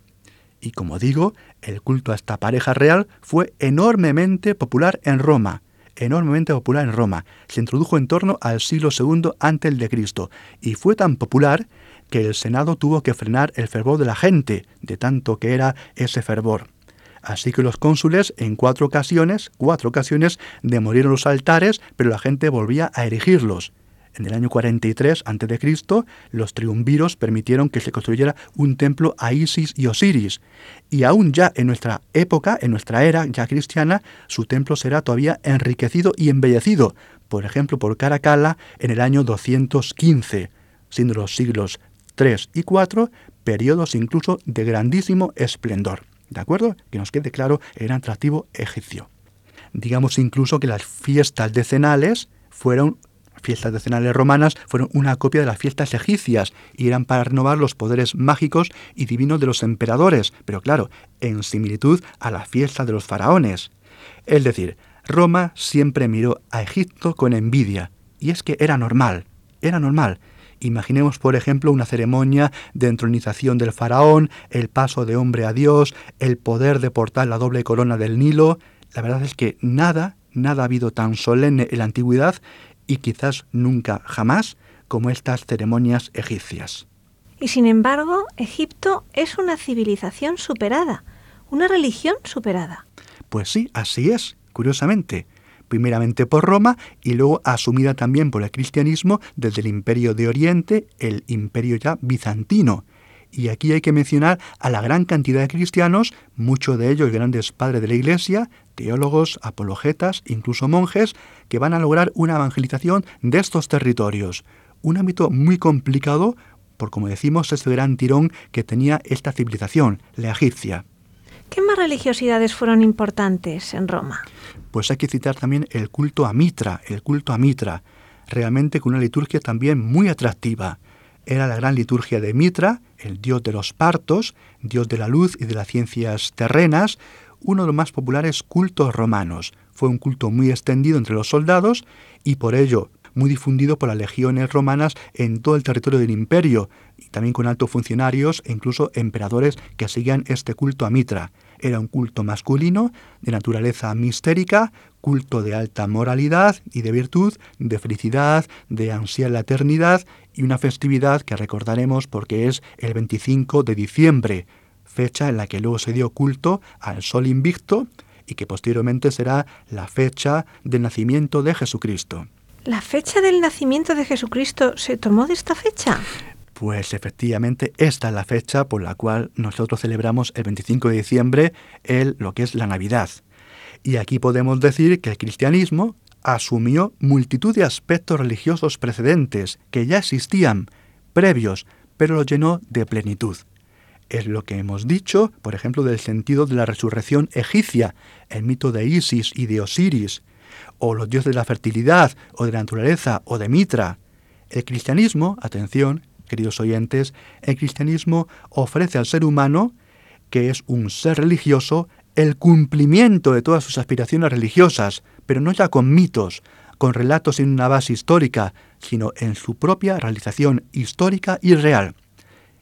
Y como digo, el culto a esta pareja real fue enormemente popular en Roma, enormemente popular en Roma. Se introdujo en torno al siglo II antes de Cristo y fue tan popular que el Senado tuvo que frenar el fervor de la gente, de tanto que era ese fervor. Así que los cónsules en cuatro ocasiones, cuatro ocasiones, demolieron los altares, pero la gente volvía a erigirlos. En el año 43 a.C., los triunviros permitieron que se construyera un templo a Isis y Osiris. Y aún ya en nuestra época, en nuestra era ya cristiana, su templo será todavía enriquecido y embellecido, por ejemplo por Caracalla en el año 215, siendo los siglos 3 y 4 periodos incluso de grandísimo esplendor. ¿De acuerdo? Que nos quede claro el atractivo egipcio. Digamos incluso que las fiestas decenales fueron fiestas decenales romanas fueron una copia de las fiestas egipcias y eran para renovar los poderes mágicos y divinos de los emperadores, pero claro, en similitud a la fiesta de los faraones. Es decir, Roma siempre miró a Egipto con envidia, y es que era normal, era normal. Imaginemos, por ejemplo, una ceremonia de entronización del faraón, el paso de hombre a Dios, el poder de portar la doble corona del Nilo. La verdad es que nada, nada ha habido tan solemne en la antigüedad y quizás nunca jamás como estas ceremonias egipcias. Y sin embargo, Egipto es una civilización superada, una religión superada. Pues sí, así es, curiosamente. Primeramente por Roma y luego asumida también por el cristianismo desde el imperio de Oriente, el imperio ya bizantino. Y aquí hay que mencionar a la gran cantidad de cristianos, muchos de ellos grandes padres de la Iglesia, teólogos, apologetas, incluso monjes, que van a lograr una evangelización de estos territorios. Un ámbito muy complicado por, como decimos, ese gran tirón que tenía esta civilización, la egipcia. ¿Qué más religiosidades fueron importantes en Roma? Pues hay que citar también el culto a Mitra, el culto a Mitra, realmente con una liturgia también muy atractiva. Era la gran liturgia de Mitra, el dios de los partos, dios de la luz y de las ciencias terrenas, uno de los más populares cultos romanos. Fue un culto muy extendido entre los soldados y por ello muy difundido por las legiones romanas en todo el territorio del imperio, y también con altos funcionarios e incluso emperadores que seguían este culto a Mitra. Era un culto masculino, de naturaleza mistérica, culto de alta moralidad y de virtud, de felicidad, de ansia en la eternidad y una festividad que recordaremos porque es el 25 de diciembre, fecha en la que luego se dio culto al Sol Invicto y que posteriormente será la fecha del nacimiento de Jesucristo. ¿La fecha del nacimiento de Jesucristo se tomó de esta fecha? Pues efectivamente esta es la fecha por la cual nosotros celebramos el 25 de diciembre el, lo que es la Navidad. Y aquí podemos decir que el cristianismo asumió multitud de aspectos religiosos precedentes que ya existían, previos, pero los llenó de plenitud es lo que hemos dicho, por ejemplo, del sentido de la resurrección egipcia, el mito de Isis y de Osiris, o los dioses de la fertilidad, o de la naturaleza, o de Mitra. El cristianismo, atención, queridos oyentes, el cristianismo ofrece al ser humano, que es un ser religioso, el cumplimiento de todas sus aspiraciones religiosas, pero no ya con mitos, con relatos en una base histórica, sino en su propia realización histórica y real.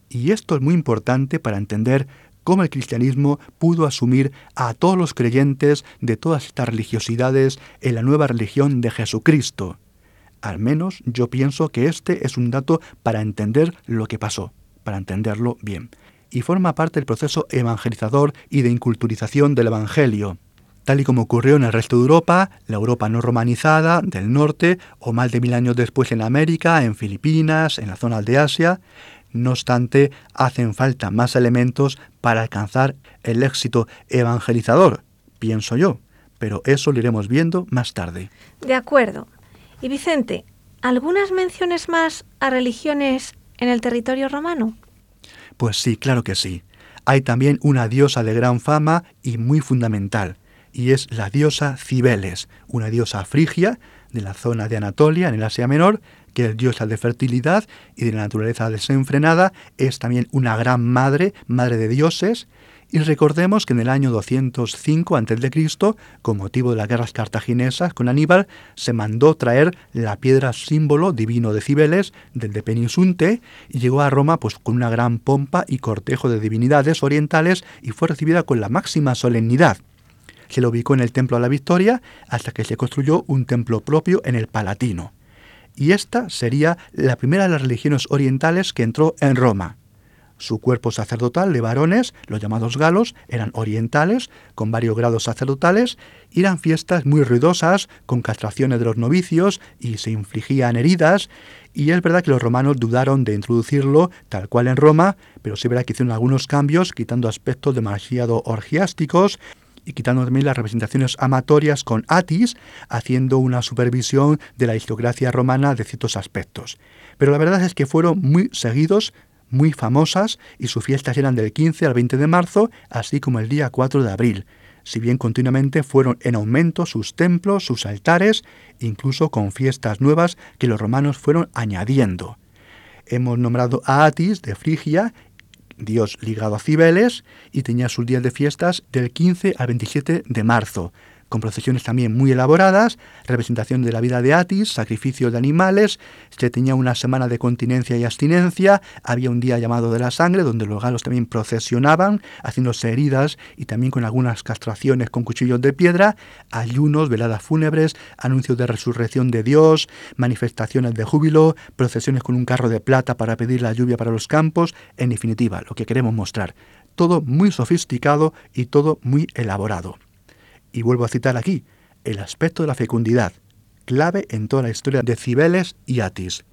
Y esto es muy importante para entender cómo el cristianismo pudo asumir a todos los creyentes de todas estas religiosidades en la nueva religión de Jesucristo. Al menos yo pienso que este es un dato para entender lo que pasó, para entenderlo bien. Y forma parte del proceso evangelizador y de inculturización del Evangelio. tal y como ocurrió en el resto de Europa, la Europa no romanizada del norte o más de mil años después en América, en Filipinas, en la zona de Asia. No obstante, hacen falta más elementos para alcanzar el éxito evangelizador, pienso yo, pero eso lo iremos viendo más tarde. De acuerdo. Y Vicente, ¿algunas menciones más a religiones en el territorio romano? Pues sí, claro que sí. Hay también una diosa de gran fama y muy fundamental, y es la diosa Cibeles, una diosa frigia de la zona de Anatolia, en el Asia Menor, que es diosa de fertilidad y de la naturaleza desenfrenada, es también una gran madre, madre de dioses, y recordemos que en el año 205 a.C., con motivo de las guerras cartaginesas con Aníbal, se mandó traer la piedra símbolo divino de Cibeles, del de Penisunte, y llegó a Roma pues, con una gran pompa y cortejo de divinidades orientales y fue recibida con la máxima solemnidad. Se lo ubicó en el Templo de la Victoria hasta que se construyó un templo propio en el Palatino. Y esta sería la primera de las religiones orientales que entró en Roma. Su cuerpo sacerdotal de varones, los llamados galos, eran orientales, con varios grados sacerdotales, y eran fiestas muy ruidosas, con castraciones de los novicios, y se infligían heridas, y es verdad que los romanos dudaron de introducirlo tal cual en Roma, pero sí verdad que hicieron algunos cambios, quitando aspectos demasiado orgiásticos, y quitando también las representaciones amatorias con Atis, haciendo una supervisión de la aristocracia romana de ciertos aspectos. Pero la verdad es que fueron muy seguidos muy famosas y sus fiestas eran del 15 al 20 de marzo, así como el día 4 de abril, si bien continuamente fueron en aumento sus templos, sus altares, incluso con fiestas nuevas que los romanos fueron añadiendo. Hemos nombrado a Atis de Frigia, dios ligado a Cibeles, y tenía sus días de fiestas del 15 al 27 de marzo, con procesiones también muy elaboradas, representación de la vida de Atis, sacrificio de animales, se tenía una semana de continencia y abstinencia, había un día llamado de la sangre, donde los galos también procesionaban, haciéndose heridas y también con algunas castraciones con cuchillos de piedra, ayunos, veladas fúnebres, anuncios de resurrección de Dios, manifestaciones de júbilo, procesiones con un carro de plata para pedir la lluvia para los campos, en definitiva, lo que queremos mostrar. Todo muy sofisticado y todo muy elaborado. Y vuelvo a citar aquí, el aspecto de la fecundidad, clave en toda la historia de Cibeles y Atis.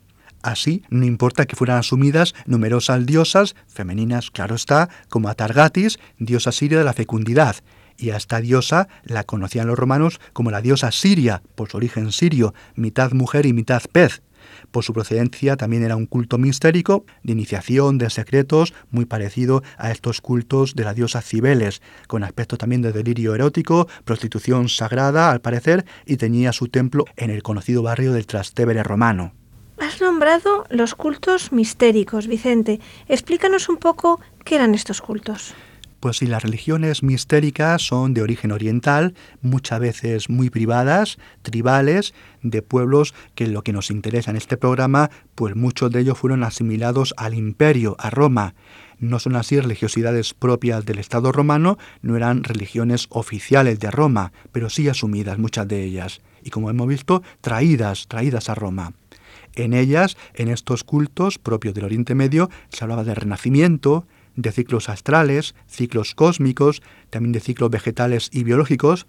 Así, no importa que fueran asumidas numerosas diosas, femeninas, claro está, como Atargatis, diosa siria de la fecundidad, y a esta diosa la conocían los romanos como la diosa siria, por su origen sirio, mitad mujer y mitad pez, por su procedencia también era un culto mistérico de iniciación de secretos muy parecido a estos cultos de la diosa Cibeles, con aspecto también de delirio erótico, prostitución sagrada al parecer, y tenía su templo en el conocido barrio del Trastevere romano. Has nombrado los cultos mistéricos, Vicente. Explícanos un poco qué eran estos cultos. Pues si las religiones mistéricas son de origen oriental, muchas veces muy privadas, tribales, de pueblos que lo que nos interesa en este programa, pues muchos de ellos fueron asimilados al imperio, a Roma. No son así religiosidades propias del Estado romano, no eran religiones oficiales de Roma, pero sí asumidas muchas de ellas, y como hemos visto, traídas, traídas a Roma. En ellas, en estos cultos propios del Oriente Medio, se hablaba de renacimiento, de ciclos astrales, ciclos cósmicos, también de ciclos vegetales y biológicos.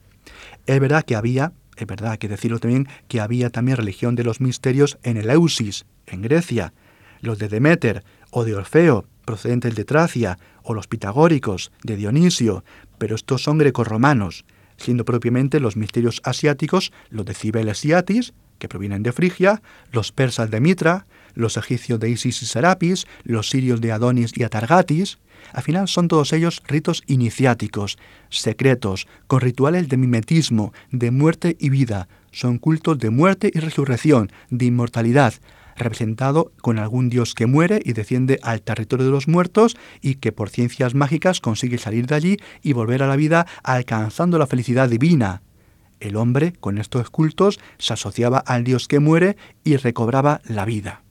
Es verdad que había, es verdad que decirlo también, que había también religión de los misterios en el Eusis, en Grecia, los de Demeter o de Orfeo, procedentes de Tracia, o los pitagóricos, de Dionisio, pero estos son grecorromanos, siendo propiamente los misterios asiáticos los de Cibeles y Atis, que provienen de Frigia, los persas de Mitra, los egipcios de Isis y Serapis, los sirios de Adonis y Atargatis, al final son todos ellos ritos iniciáticos, secretos, con rituales de mimetismo, de muerte y vida, son cultos de muerte y resurrección, de inmortalidad, representado con algún dios que muere y desciende al territorio de los muertos y que por ciencias mágicas consigue salir de allí y volver a la vida alcanzando la felicidad divina. El hombre, con estos cultos, se asociaba al dios que muere y recobraba la vida.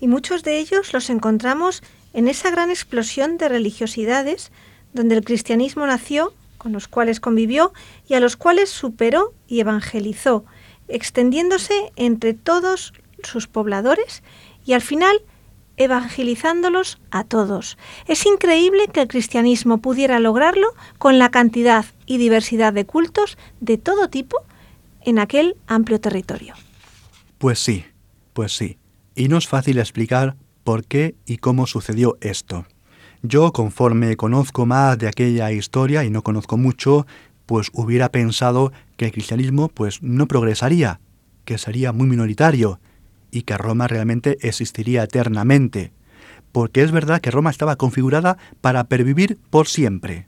Y muchos de ellos los encontramos en esa gran explosión de religiosidades donde el cristianismo nació, con los cuales convivió y a los cuales superó y evangelizó, extendiéndose entre todos sus pobladores y al final evangelizándolos a todos. Es increíble que el cristianismo pudiera lograrlo con la cantidad y diversidad de cultos de todo tipo en aquel amplio territorio. Pues sí, pues sí. Y no es fácil explicar por qué y cómo sucedió esto. Yo, conforme conozco más de aquella historia y no conozco mucho, pues hubiera pensado que el cristianismo pues no progresaría, que sería muy minoritario y que Roma realmente existiría eternamente, porque es verdad que Roma estaba configurada para pervivir por siempre.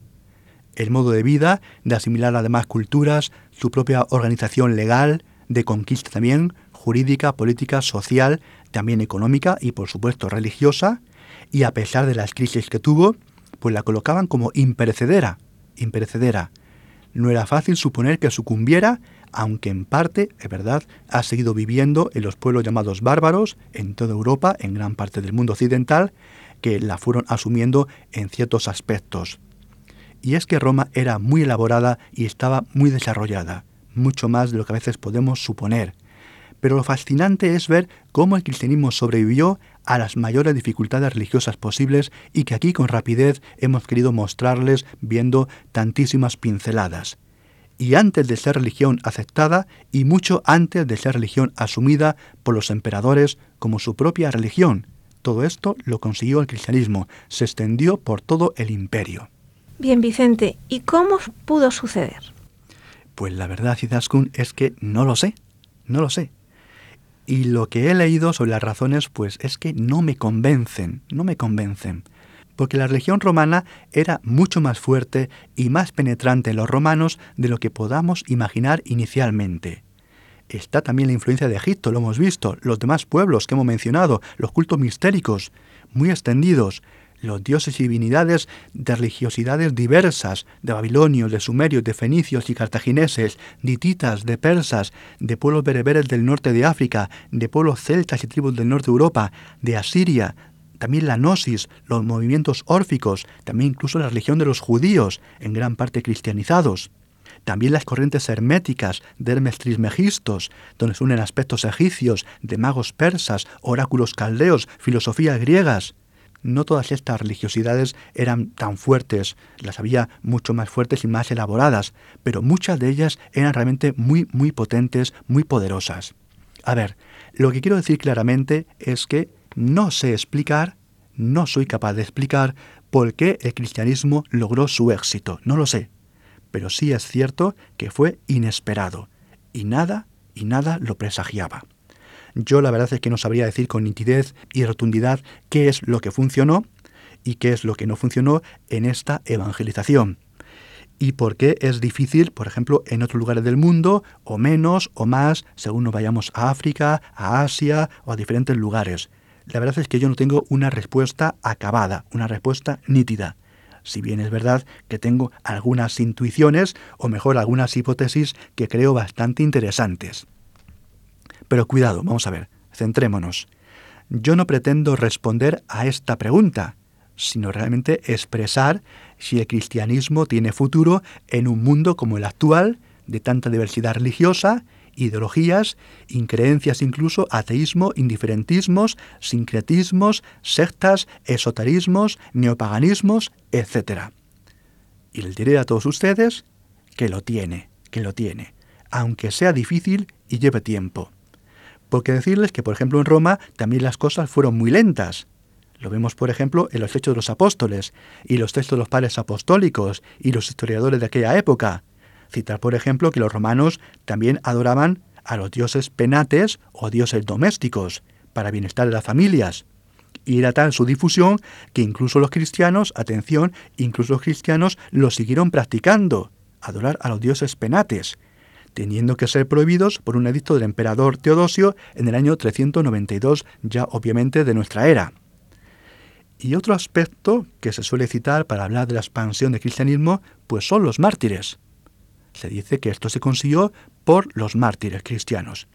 El modo de vida, de asimilar a demás culturas, su propia organización legal, de conquista también, jurídica, política, social, también económica y por supuesto religiosa, y a pesar de las crisis que tuvo, pues la colocaban como imperecedera, imperecedera. No era fácil suponer que sucumbiera, aunque en parte, es verdad, ha seguido viviendo en los pueblos llamados bárbaros, en toda Europa, en gran parte del mundo occidental, que la fueron asumiendo en ciertos aspectos. Y es que Roma era muy elaborada y estaba muy desarrollada, mucho más de lo que a veces podemos suponer. Pero lo fascinante es ver cómo el cristianismo sobrevivió a las mayores dificultades religiosas posibles y que aquí con rapidez hemos querido mostrarles viendo tantísimas pinceladas. Y antes de ser religión aceptada y mucho antes de ser religión asumida por los emperadores como su propia religión. Todo esto lo consiguió el cristianismo, se extendió por todo el imperio. Bien, Vicente, ¿y cómo pudo suceder? Pues la verdad, Izaskun, es que no lo sé, no lo sé. Y lo que he leído sobre las razones, pues es que no me convencen, no me convencen. Porque la religión romana era mucho más fuerte y más penetrante en los romanos de lo que podamos imaginar inicialmente. Está también la influencia de Egipto, lo hemos visto, los demás pueblos que hemos mencionado, los cultos mistéricos, muy extendidos, los dioses y divinidades de religiosidades diversas, de babilonios, de sumerios, de fenicios y cartagineses, de hititas, de persas, de pueblos bereberes del norte de África, de pueblos celtas y tribus del norte de Europa, de Asiria, también la gnosis, los movimientos órficos, también incluso la religión de los judíos, en gran parte cristianizados. También las corrientes herméticas de Hermes Trismegistos, donde se unen aspectos egipcios, de magos persas, oráculos caldeos, filosofías griegas no todas estas religiosidades eran tan fuertes, las había mucho más fuertes y más elaboradas, pero muchas de ellas eran realmente muy, muy potentes, muy poderosas. A ver, lo que quiero decir claramente es que no sé explicar, no soy capaz de explicar por qué el cristianismo logró su éxito, no lo sé, pero sí es cierto que fue inesperado, y nada, y nada lo presagiaba. Yo la verdad es que no sabría decir con nitidez y rotundidad qué es lo que funcionó y qué es lo que no funcionó en esta evangelización. Y por qué es difícil, por ejemplo, en otros lugares del mundo, o menos o más, según nos vayamos a África, a Asia o a diferentes lugares. La verdad es que yo no tengo una respuesta acabada, una respuesta nítida. Si bien es verdad que tengo algunas intuiciones, o mejor algunas hipótesis que creo bastante interesantes. Pero cuidado, vamos a ver, centrémonos. Yo no pretendo responder a esta pregunta, sino realmente expresar si el cristianismo tiene futuro en un mundo como el actual, de tanta diversidad religiosa, ideologías, increencias incluso, ateísmo, indiferentismos, sincretismos, sectas, esoterismos, neopaganismos, etc. Y les diré a todos ustedes que lo tiene, que lo tiene, aunque sea difícil y lleve tiempo. Porque decirles que, por ejemplo, en Roma también las cosas fueron muy lentas. Lo vemos, por ejemplo, en los Hechos de los Apóstoles y los textos de los padres apostólicos y los historiadores de aquella época. Citar, por ejemplo, que los romanos también adoraban a los dioses penates o dioses domésticos, para bienestar de las familias. Y era tal su difusión que incluso los cristianos, atención, incluso los cristianos lo siguieron practicando, adorar a los dioses penates, teniendo que ser prohibidos por un edicto del emperador Teodosio en el año 392, ya obviamente de nuestra era. Y otro aspecto que se suele citar para hablar de la expansión del cristianismo, pues son los mártires. Se dice que esto se consiguió por los mártires cristianos.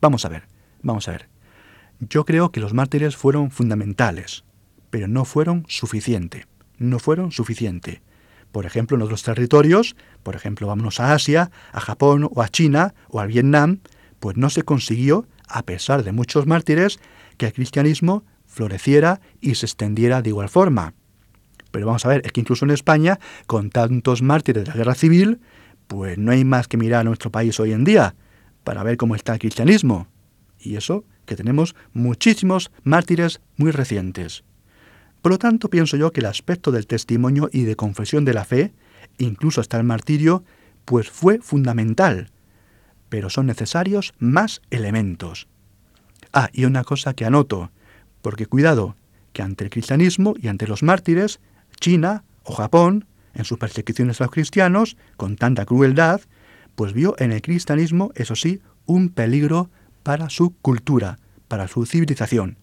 Vamos a ver, vamos a ver. Yo creo que los mártires fueron fundamentales, pero no fueron suficiente. No fueron suficiente. Por ejemplo, en otros territorios, por ejemplo, vámonos a Asia, a Japón o a China o a Vietnam, pues no se consiguió, a pesar de muchos mártires, que el cristianismo floreciera y se extendiera de igual forma. Pero vamos a ver, es que incluso en España, con tantos mártires de la guerra civil, pues no hay más que mirar a nuestro país hoy en día para ver cómo está el cristianismo. Y eso que tenemos muchísimos mártires muy recientes. Por lo tanto, pienso yo que el aspecto del testimonio y de confesión de la fe, incluso hasta el martirio, pues fue fundamental. Pero son necesarios más elementos. Ah, y una cosa que anoto, porque cuidado, que ante el cristianismo y ante los mártires, China o Japón, en sus persecuciones a los cristianos, con tanta crueldad, pues vio en el cristianismo, eso sí, un peligro para su cultura, para su civilización.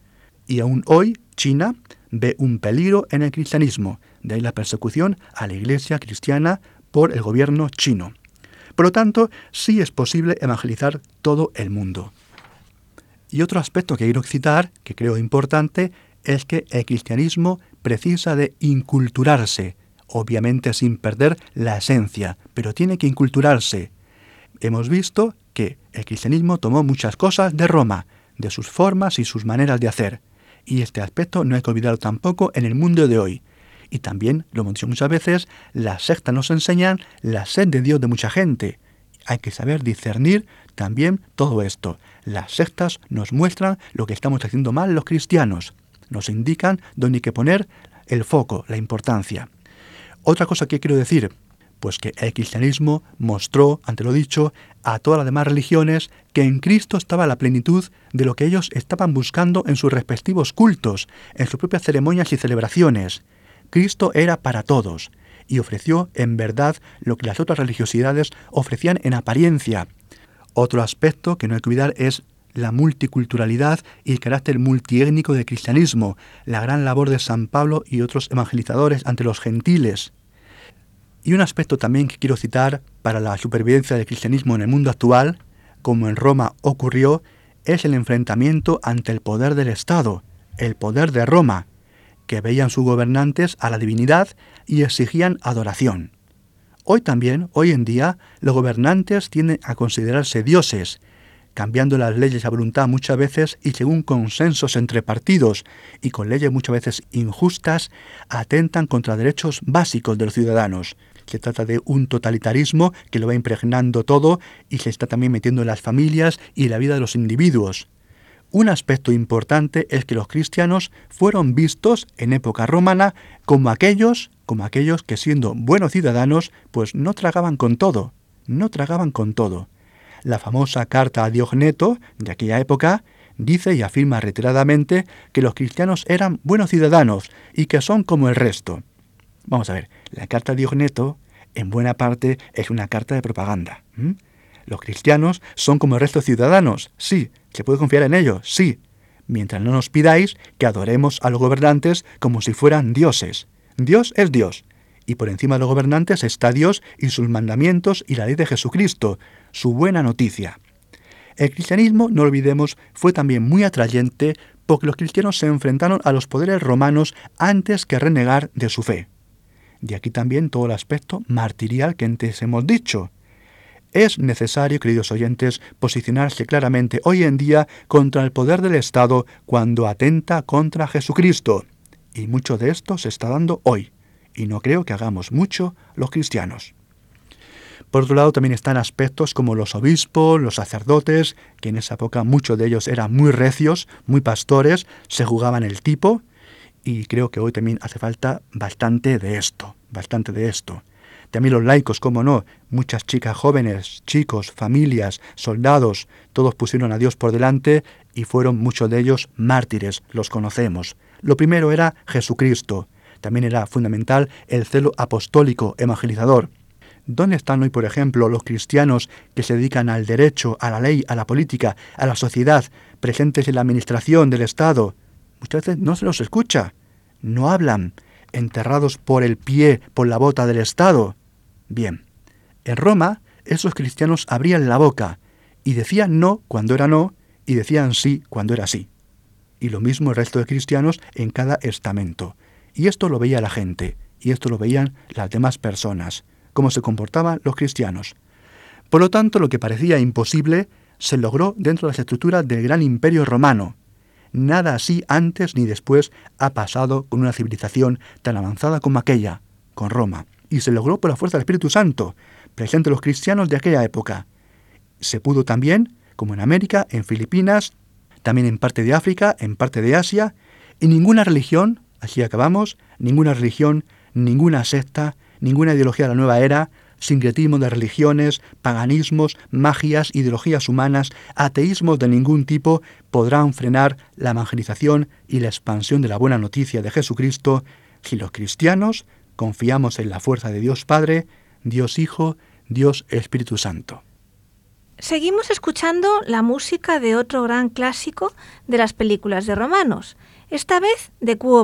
Y aún hoy China ve un peligro en el cristianismo, de ahí la persecución a la iglesia cristiana por el gobierno chino. Por lo tanto, sí es posible evangelizar todo el mundo. Y otro aspecto que quiero citar, que creo importante, es que el cristianismo precisa de inculturarse, obviamente sin perder la esencia, pero tiene que inculturarse. Hemos visto que el cristianismo tomó muchas cosas de Roma, de sus formas y sus maneras de hacer, y este aspecto no hay que olvidarlo tampoco en el mundo de hoy. Y también, lo hemos dicho muchas veces, las sectas nos enseñan la sed de Dios de mucha gente. Hay que saber discernir también todo esto. Las sectas nos muestran lo que estamos haciendo mal los cristianos. Nos indican dónde hay que poner el foco, la importancia. Otra cosa que quiero decir, pues que el cristianismo mostró, ante lo dicho, a todas las demás religiones que en Cristo estaba la plenitud de lo que ellos estaban buscando en sus respectivos cultos, en sus propias ceremonias y celebraciones. Cristo era para todos, y ofreció en verdad lo que las otras religiosidades ofrecían en apariencia. Otro aspecto que no hay que olvidar es la multiculturalidad y el carácter multiétnico del cristianismo, la gran labor de San Pablo y otros evangelizadores ante los gentiles. Y un aspecto también que quiero citar para la supervivencia del cristianismo en el mundo actual, como en Roma ocurrió, es el enfrentamiento ante el poder del Estado, el poder de Roma, que veían sus gobernantes a la divinidad y exigían adoración. Hoy también, hoy en día, los gobernantes tienden a considerarse dioses, cambiando las leyes a voluntad muchas veces y según consensos entre partidos y con leyes muchas veces injustas, atentan contra derechos básicos de los ciudadanos. Se trata de un totalitarismo que lo va impregnando todo y se está también metiendo en las familias y la vida de los individuos. Un aspecto importante es que los cristianos fueron vistos en época romana como aquellos, como aquellos que siendo buenos ciudadanos, pues no tragaban con todo, no tragaban con todo. La famosa carta a Diogneto de aquella época dice y afirma reiteradamente que los cristianos eran buenos ciudadanos y que son como el resto. Vamos a ver, la carta a Diogneto en buena parte es una carta de propaganda. Los cristianos son como el resto de ciudadanos, sí. ¿Se puede confiar en ellos? Sí. Mientras no nos pidáis que adoremos a los gobernantes como si fueran dioses. Dios es Dios, y por encima de los gobernantes está Dios y sus mandamientos y la ley de Jesucristo, su buena noticia. El cristianismo, no olvidemos, fue también muy atrayente porque los cristianos se enfrentaron a los poderes romanos antes que renegar de su fe. De aquí también todo el aspecto martirial que antes hemos dicho. Es necesario, queridos oyentes, posicionarse claramente hoy en día contra el poder del Estado cuando atenta contra Jesucristo. Y mucho de esto se está dando hoy, y no creo que hagamos mucho los cristianos. Por otro lado, también están aspectos como los obispos, los sacerdotes, que en esa época muchos de ellos eran muy recios, muy pastores, se jugaban el tipo, y creo que hoy también hace falta bastante de esto, bastante de esto. También los laicos, como no, muchas chicas jóvenes, chicos, familias, soldados, todos pusieron a Dios por delante y fueron muchos de ellos mártires, los conocemos. Lo primero era Jesucristo, también era fundamental el celo apostólico, evangelizador. ¿Dónde están hoy, por ejemplo, los cristianos que se dedican al derecho, a la ley, a la política, a la sociedad, presentes en la administración del Estado? Muchas veces no se los escucha, no hablan, enterrados por el pie, por la bota del Estado. Bien, en Roma esos cristianos abrían la boca y decían no cuando era no y decían sí cuando era sí. Y lo mismo el resto de cristianos en cada estamento. Y esto lo veía la gente, y esto lo veían las demás personas, cómo se comportaban los cristianos. Por lo tanto, lo que parecía imposible se logró dentro de las estructuras del gran imperio romano. Nada así antes ni después ha pasado con una civilización tan avanzada como aquella, con Roma, y se logró por la fuerza del Espíritu Santo, presente en los cristianos de aquella época. Se pudo también, como en América, en Filipinas, también en parte de África, en parte de Asia, y ninguna religión, así acabamos, ninguna religión, ninguna secta, ninguna ideología de la nueva era, sincretismo de religiones, paganismos, magias, ideologías humanas, ateísmos de ningún tipo podrán frenar la evangelización y la expansión de la buena noticia de Jesucristo si los cristianos confiamos en la fuerza de Dios Padre, Dios Hijo, Dios Espíritu Santo. Seguimos escuchando la música de otro gran clásico de las películas de romanos, esta vez de Quo